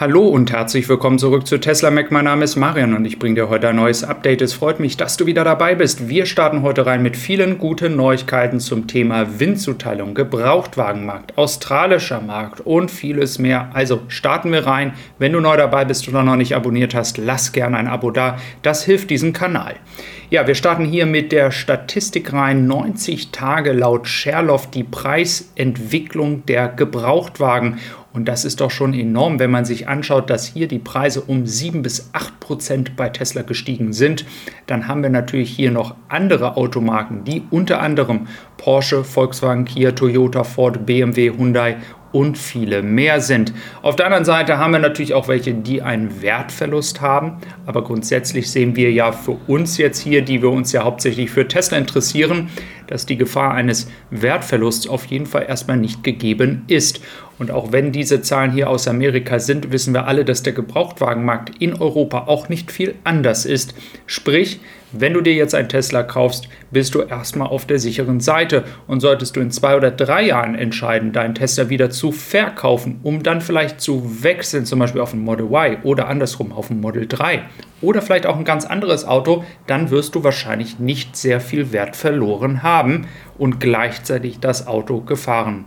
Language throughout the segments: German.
Hallo und herzlich willkommen zurück zu Tesla Mac. Mein Name ist Marian und ich bringe dir heute ein neues Update. Es freut mich, dass du wieder dabei bist. Wir starten heute rein mit vielen guten Neuigkeiten zum Thema Windzuteilung, Gebrauchtwagenmarkt, australischer Markt und vieles mehr. Also starten wir rein. Wenn du neu dabei bist oder noch nicht abonniert hast, lass gerne ein Abo da. Das hilft diesem Kanal. Ja, wir starten hier mit der Statistik rein. 90 Tage laut Sherloff die Preisentwicklung der Gebrauchtwagen. Und das ist doch schon enorm, wenn man sich anschaut, dass hier die Preise um 7 bis 8 Prozent bei Tesla gestiegen sind. Dann haben wir natürlich hier noch andere Automarken, die unter anderem Porsche, Volkswagen, Kia, Toyota, Ford, BMW, Hyundai und viele mehr sind. Auf der anderen Seite haben wir natürlich auch welche, die einen Wertverlust haben. Aber grundsätzlich sehen wir ja für uns jetzt hier, die wir uns ja hauptsächlich für Tesla interessieren, dass die Gefahr eines Wertverlusts auf jeden Fall erstmal nicht gegeben ist. Und auch wenn diese Zahlen hier aus Amerika sind, wissen wir alle, dass der Gebrauchtwagenmarkt in Europa auch nicht viel anders ist. Sprich, wenn du dir jetzt ein Tesla kaufst, bist du erstmal auf der sicheren Seite. Und solltest du in zwei oder drei Jahren entscheiden, deinen Tesla wieder zu verkaufen, um dann vielleicht zu wechseln, zum Beispiel auf ein Model Y oder andersrum auf ein Model 3 oder vielleicht auch ein ganz anderes Auto, dann wirst du wahrscheinlich nicht sehr viel Wert verloren haben und gleichzeitig das Auto gefahren.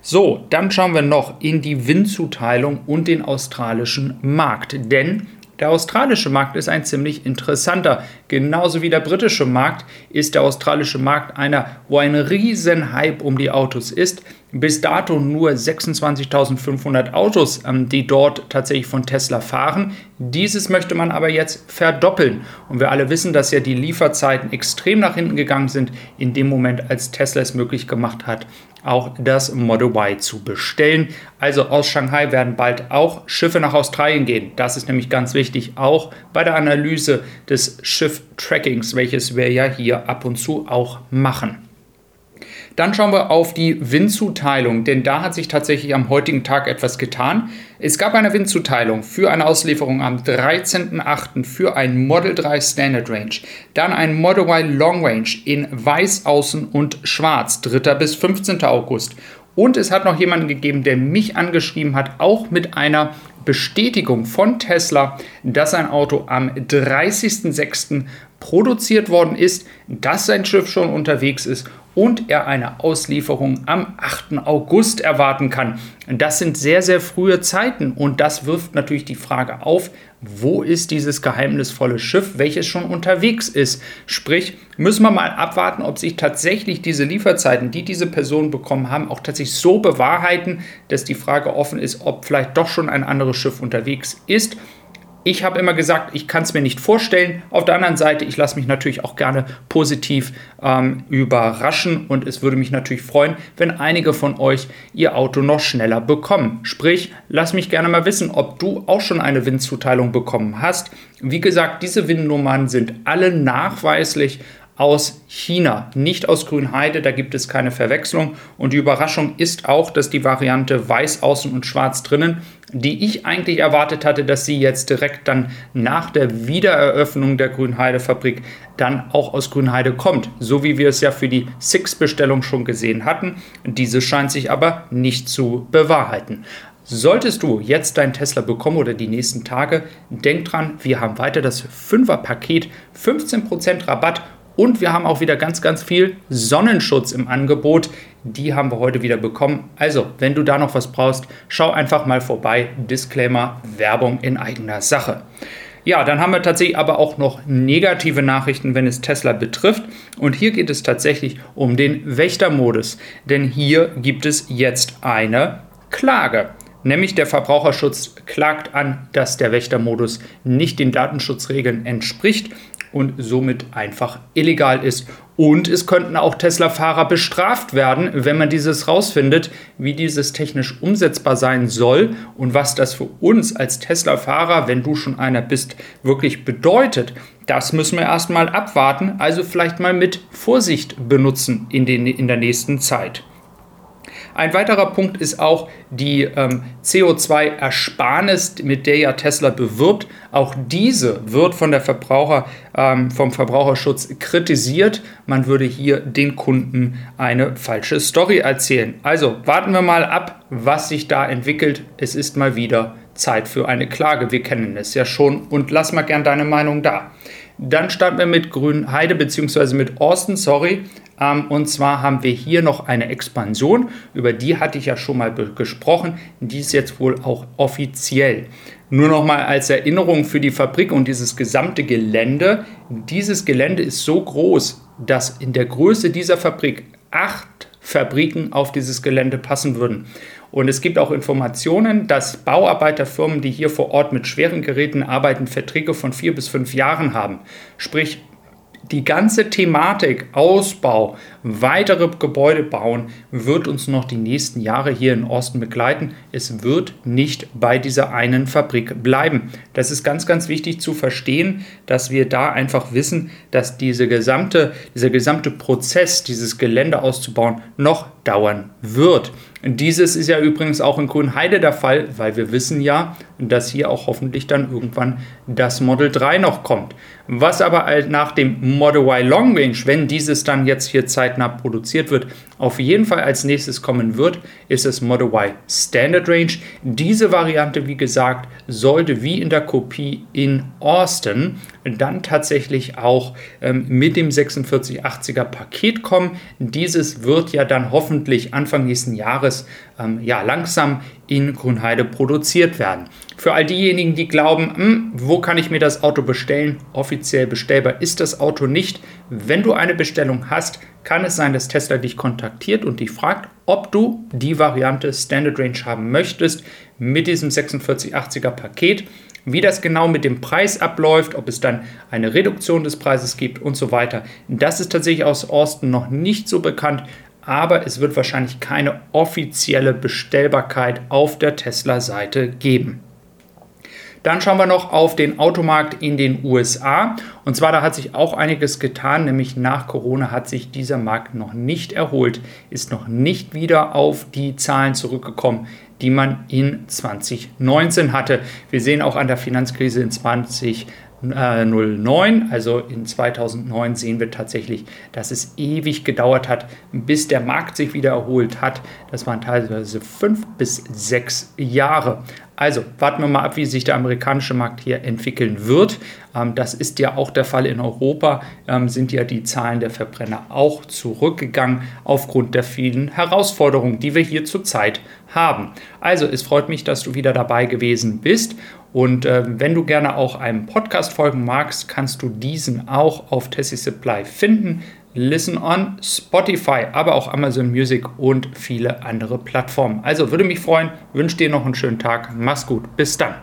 So, dann schauen wir noch in die Windzuteilung und den australischen Markt, denn der australische Markt ist ein ziemlich interessanter. Genauso wie der britische Markt ist der australische Markt einer, wo ein riesen Hype um die Autos ist. Bis dato nur 26.500 Autos, ähm, die dort tatsächlich von Tesla fahren. Dieses möchte man aber jetzt verdoppeln. Und wir alle wissen, dass ja die Lieferzeiten extrem nach hinten gegangen sind, in dem Moment, als Tesla es möglich gemacht hat, auch das Model Y zu bestellen. Also aus Shanghai werden bald auch Schiffe nach Australien gehen. Das ist nämlich ganz wichtig, auch bei der Analyse des Schiff-Trackings, welches wir ja hier ab und zu auch machen. Dann schauen wir auf die Windzuteilung, denn da hat sich tatsächlich am heutigen Tag etwas getan. Es gab eine Windzuteilung für eine Auslieferung am 13.08. für ein Model 3 Standard Range, dann ein Model Y Long Range in weiß außen und schwarz, 3. bis 15. August. Und es hat noch jemanden gegeben, der mich angeschrieben hat, auch mit einer Bestätigung von Tesla, dass ein Auto am 30.06. produziert worden ist, dass sein Schiff schon unterwegs ist und er eine Auslieferung am 8. August erwarten kann. Das sind sehr, sehr frühe Zeiten und das wirft natürlich die Frage auf, wo ist dieses geheimnisvolle Schiff, welches schon unterwegs ist? Sprich, müssen wir mal abwarten, ob sich tatsächlich diese Lieferzeiten, die diese Personen bekommen haben, auch tatsächlich so bewahrheiten, dass die Frage offen ist, ob vielleicht doch schon ein anderes Schiff unterwegs ist ich habe immer gesagt, ich kann es mir nicht vorstellen. Auf der anderen Seite, ich lasse mich natürlich auch gerne positiv ähm, überraschen und es würde mich natürlich freuen, wenn einige von euch ihr Auto noch schneller bekommen. Sprich, lass mich gerne mal wissen, ob du auch schon eine Windzuteilung bekommen hast. Wie gesagt, diese Windnummern sind alle nachweislich aus China, nicht aus Grünheide, da gibt es keine Verwechslung. Und die Überraschung ist auch, dass die Variante weiß außen und schwarz drinnen, die ich eigentlich erwartet hatte, dass sie jetzt direkt dann nach der Wiedereröffnung der Grünheide-Fabrik dann auch aus Grünheide kommt, so wie wir es ja für die Six-Bestellung schon gesehen hatten. Diese scheint sich aber nicht zu bewahrheiten. Solltest du jetzt deinen Tesla bekommen oder die nächsten Tage, denk dran, wir haben weiter das 5er-Paket, 15% Rabatt und wir haben auch wieder ganz, ganz viel Sonnenschutz im Angebot. Die haben wir heute wieder bekommen. Also, wenn du da noch was brauchst, schau einfach mal vorbei. Disclaimer, Werbung in eigener Sache. Ja, dann haben wir tatsächlich aber auch noch negative Nachrichten, wenn es Tesla betrifft. Und hier geht es tatsächlich um den Wächtermodus. Denn hier gibt es jetzt eine Klage. Nämlich der Verbraucherschutz klagt an, dass der Wächtermodus nicht den Datenschutzregeln entspricht und somit einfach illegal ist. Und es könnten auch Tesla-Fahrer bestraft werden, wenn man dieses rausfindet, wie dieses technisch umsetzbar sein soll und was das für uns als Tesla-Fahrer, wenn du schon einer bist, wirklich bedeutet. Das müssen wir erstmal abwarten, also vielleicht mal mit Vorsicht benutzen in, den, in der nächsten Zeit. Ein weiterer Punkt ist auch die ähm, CO2-Ersparnis, mit der ja Tesla bewirbt. Auch diese wird von der Verbraucher, ähm, vom Verbraucherschutz kritisiert. Man würde hier den Kunden eine falsche Story erzählen. Also warten wir mal ab, was sich da entwickelt. Es ist mal wieder Zeit für eine Klage. Wir kennen es ja schon und lass mal gern deine Meinung da. Dann starten wir mit Grünheide bzw. mit Austin, sorry. Ähm, und zwar haben wir hier noch eine Expansion, über die hatte ich ja schon mal gesprochen. Die ist jetzt wohl auch offiziell. Nur noch mal als Erinnerung für die Fabrik und dieses gesamte Gelände. Dieses Gelände ist so groß, dass in der Größe dieser Fabrik acht Fabriken auf dieses Gelände passen würden. Und es gibt auch Informationen, dass Bauarbeiterfirmen, die hier vor Ort mit schweren Geräten arbeiten, Verträge von vier bis fünf Jahren haben. Sprich, die ganze Thematik Ausbau, weitere Gebäude bauen, wird uns noch die nächsten Jahre hier in Osten begleiten. Es wird nicht bei dieser einen Fabrik bleiben. Das ist ganz, ganz wichtig zu verstehen, dass wir da einfach wissen, dass diese gesamte, dieser gesamte Prozess, dieses Gelände auszubauen, noch dauern wird. Dieses ist ja übrigens auch in Grünheide der Fall, weil wir wissen ja, dass hier auch hoffentlich dann irgendwann das Model 3 noch kommt. Was aber nach dem Model Y Long Range, wenn dieses dann jetzt hier zeitnah produziert wird, auf jeden Fall als nächstes kommen wird, ist das Model Y Standard Range. Diese Variante, wie gesagt, sollte wie in der Kopie in Austin dann tatsächlich auch ähm, mit dem 4680er Paket kommen. Dieses wird ja dann hoffentlich Anfang nächsten Jahres ähm, ja, langsam in Grünheide produziert werden. Für all diejenigen, die glauben, hm, wo kann ich mir das Auto bestellen? Offiziell bestellbar ist das Auto nicht. Wenn du eine Bestellung hast, kann es sein, dass Tesla dich kontaktiert und dich fragt, ob du die Variante Standard Range haben möchtest mit diesem 4680er Paket. Wie das genau mit dem Preis abläuft, ob es dann eine Reduktion des Preises gibt und so weiter, das ist tatsächlich aus Austin noch nicht so bekannt aber es wird wahrscheinlich keine offizielle Bestellbarkeit auf der Tesla-Seite geben. Dann schauen wir noch auf den Automarkt in den USA. Und zwar, da hat sich auch einiges getan, nämlich nach Corona hat sich dieser Markt noch nicht erholt, ist noch nicht wieder auf die Zahlen zurückgekommen, die man in 2019 hatte. Wir sehen auch an der Finanzkrise in 2020 09, also in 2009 sehen wir tatsächlich, dass es ewig gedauert hat, bis der Markt sich wieder erholt hat. Das waren teilweise fünf bis sechs Jahre. Also warten wir mal ab, wie sich der amerikanische Markt hier entwickeln wird. Ähm, das ist ja auch der Fall in Europa, ähm, sind ja die Zahlen der Verbrenner auch zurückgegangen aufgrund der vielen Herausforderungen, die wir hier zurzeit haben. Also es freut mich, dass du wieder dabei gewesen bist. Und äh, wenn du gerne auch einem Podcast folgen magst, kannst du diesen auch auf Tessie Supply finden. Listen on Spotify, aber auch Amazon Music und viele andere Plattformen. Also würde mich freuen, wünsche dir noch einen schönen Tag. Mach's gut. Bis dann.